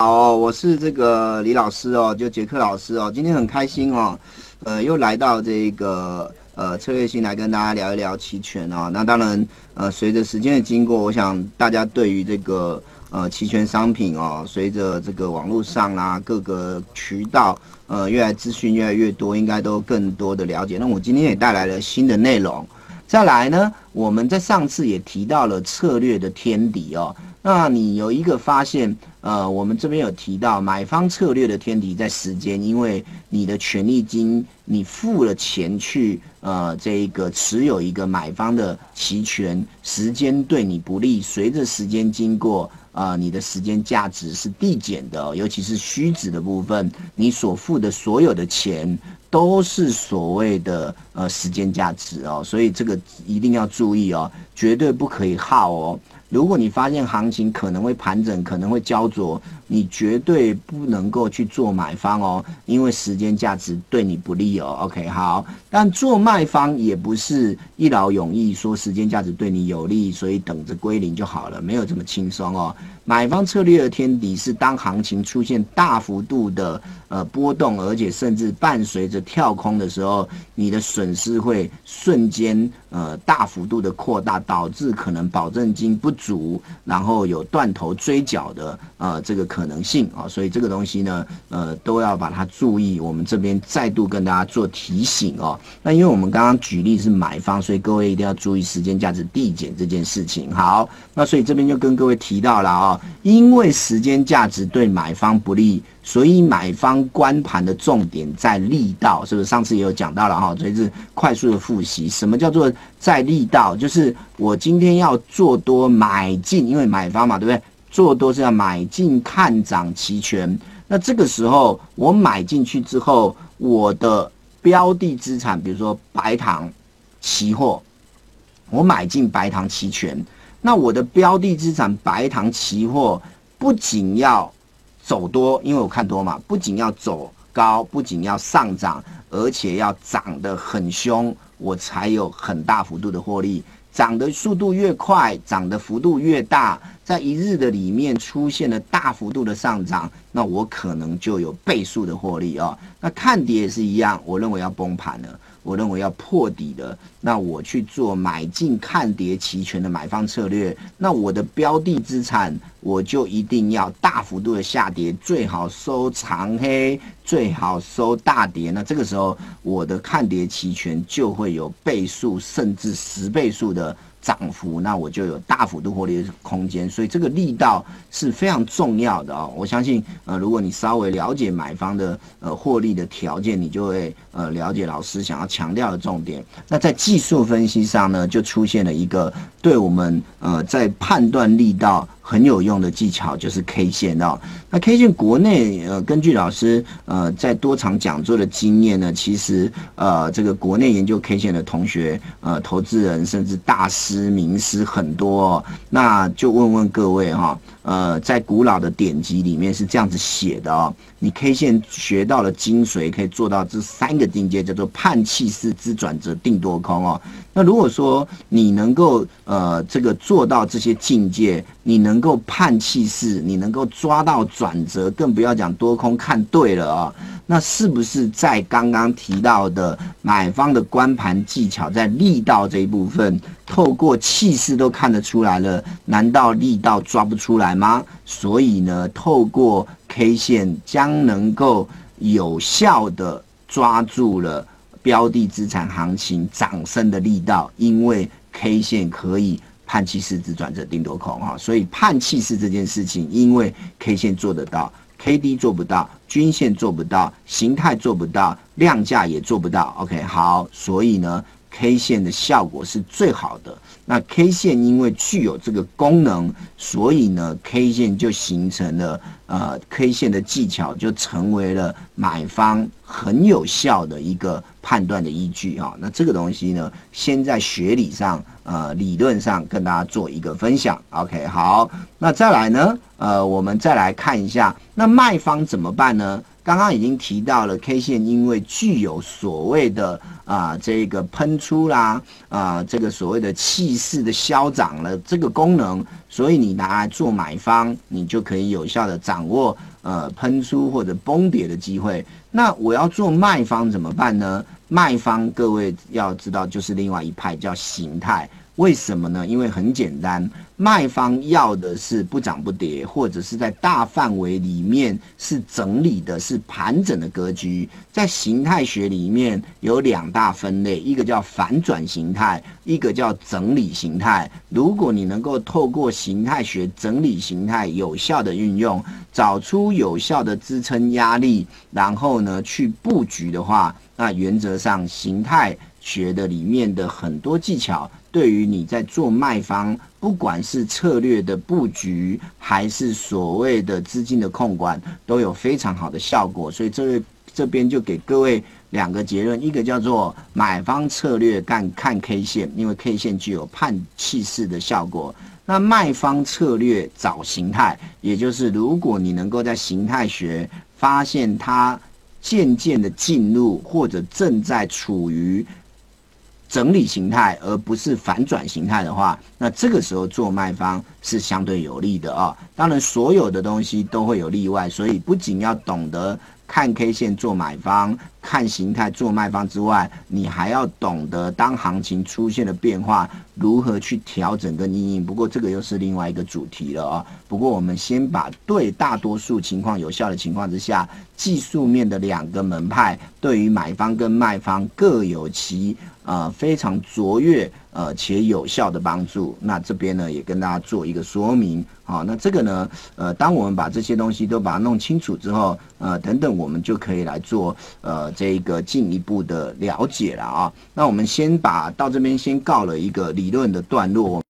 好，我是这个李老师哦，就杰克老师哦，今天很开心哦，呃，又来到这个呃策略性来跟大家聊一聊期权哦。那当然，呃，随着时间的经过，我想大家对于这个呃期权商品哦，随着这个网络上啦各个渠道呃越来资讯越来越多，应该都更多的了解。那我今天也带来了新的内容。再来呢，我们在上次也提到了策略的天敌哦。那你有一个发现，呃，我们这边有提到买方策略的天敌在时间，因为你的权利金你付了钱去，呃，这一个持有一个买方的期权，时间对你不利，随着时间经过，啊，你的时间价值是递减的，尤其是虚值的部分，你所付的所有的钱。都是所谓的呃时间价值哦，所以这个一定要注意哦，绝对不可以耗哦。如果你发现行情可能会盘整，可能会焦灼，你绝对不能够去做买方哦，因为时间价值对你不利哦。OK，好，但做卖方也不是一劳永逸，说时间价值对你有利，所以等着归零就好了，没有这么轻松哦。买方策略的天敌是当行情出现大幅度的呃波动，而且甚至伴随着跳空的时候，你的损失会瞬间呃大幅度的扩大，导致可能保证金不足，然后有断头追缴的呃这个可可能性啊，所以这个东西呢呃都要把它注意。我们这边再度跟大家做提醒哦。那因为我们刚刚举例是买方，所以各位一定要注意时间价值递减这件事情。好，那所以这边就跟各位提到了啊。因为时间价值对买方不利，所以买方关盘的重点在力道，是不是？上次也有讲到了哈，所以是快速的复习。什么叫做在力道？就是我今天要做多买进，因为买方嘛，对不对？做多是要买进看涨期权。那这个时候我买进去之后，我的标的资产，比如说白糖期货，我买进白糖期权。那我的标的资产白糖期货不仅要走多，因为我看多嘛，不仅要走高，不仅要上涨，而且要涨得很凶，我才有很大幅度的获利。涨的速度越快，涨的幅度越大，在一日的里面出现了大幅度的上涨，那我可能就有倍数的获利哦。那看跌也是一样，我认为要崩盘了。我认为要破底的，那我去做买进看跌期权的买方策略，那我的标的资产我就一定要大幅度的下跌，最好收长黑，最好收大跌。那这个时候我的看跌期权就会有倍数甚至十倍数的。涨幅，那我就有大幅度获利的空间，所以这个力道是非常重要的哦。我相信，呃，如果你稍微了解买方的呃获利的条件，你就会呃了解老师想要强调的重点。那在技术分析上呢，就出现了一个对我们呃在判断力道。很有用的技巧就是 K 线哦。那 K 线国内呃，根据老师呃在多场讲座的经验呢，其实呃这个国内研究 K 线的同学呃投资人甚至大师名师很多。哦那就问问各位哈，呃在古老的典籍里面是这样子写的哦。你 K 线学到了精髓，可以做到这三个境界，叫做判气势之转折定多空哦。那如果说你能够呃这个做到这些境界，你能能够判气势，你能够抓到转折，更不要讲多空看对了啊。那是不是在刚刚提到的买方的关盘技巧，在力道这一部分，透过气势都看得出来了？难道力道抓不出来吗？所以呢，透过 K 线将能够有效的抓住了标的资产行情涨升的力道，因为 K 线可以判气势之转折定多空哈，所以判气势这件事情，因为 K 线做得到。K D 做不到，均线做不到，形态做不到，量价也做不到。OK，好，所以呢，K 线的效果是最好的。那 K 线因为具有这个功能，所以呢，K 线就形成了呃，K 线的技巧就成为了买方很有效的一个判断的依据啊。那这个东西呢，先在学理上呃理论上跟大家做一个分享。OK，好，那再来呢，呃，我们再来看一下，那卖方怎么办呢？刚刚已经提到了 K 线，因为具有所谓的啊这个喷出啦啊这个所谓的气势的消长了这个功能，所以你拿来做买方，你就可以有效的掌握呃喷出或者崩跌的机会。那我要做卖方怎么办呢？卖方各位要知道，就是另外一派叫形态。为什么呢？因为很简单，卖方要的是不涨不跌，或者是在大范围里面是整理的，是盘整的格局。在形态学里面有两大分类，一个叫反转形态，一个叫整理形态。如果你能够透过形态学整理形态有效的运用，找出有效的支撑压力，然后呢去布局的话，那原则上形态学的里面的很多技巧。对于你在做卖方，不管是策略的布局，还是所谓的资金的控管，都有非常好的效果。所以这位这边就给各位两个结论：一个叫做买方策略干看 K 线，因为 K 线具有判气势的效果；那卖方策略找形态，也就是如果你能够在形态学发现它渐渐的进入或者正在处于。整理形态，而不是反转形态的话，那这个时候做卖方是相对有利的啊。当然，所有的东西都会有例外，所以不仅要懂得看 K 线做买方。看形态做卖方之外，你还要懂得当行情出现了变化，如何去调整跟应应。不过这个又是另外一个主题了啊。不过我们先把对大多数情况有效的情况之下，技术面的两个门派对于买方跟卖方各有其呃非常卓越呃且有效的帮助。那这边呢也跟大家做一个说明。好，那这个呢呃当我们把这些东西都把它弄清楚之后，呃等等我们就可以来做呃。这个进一步的了解了啊，那我们先把到这边先告了一个理论的段落。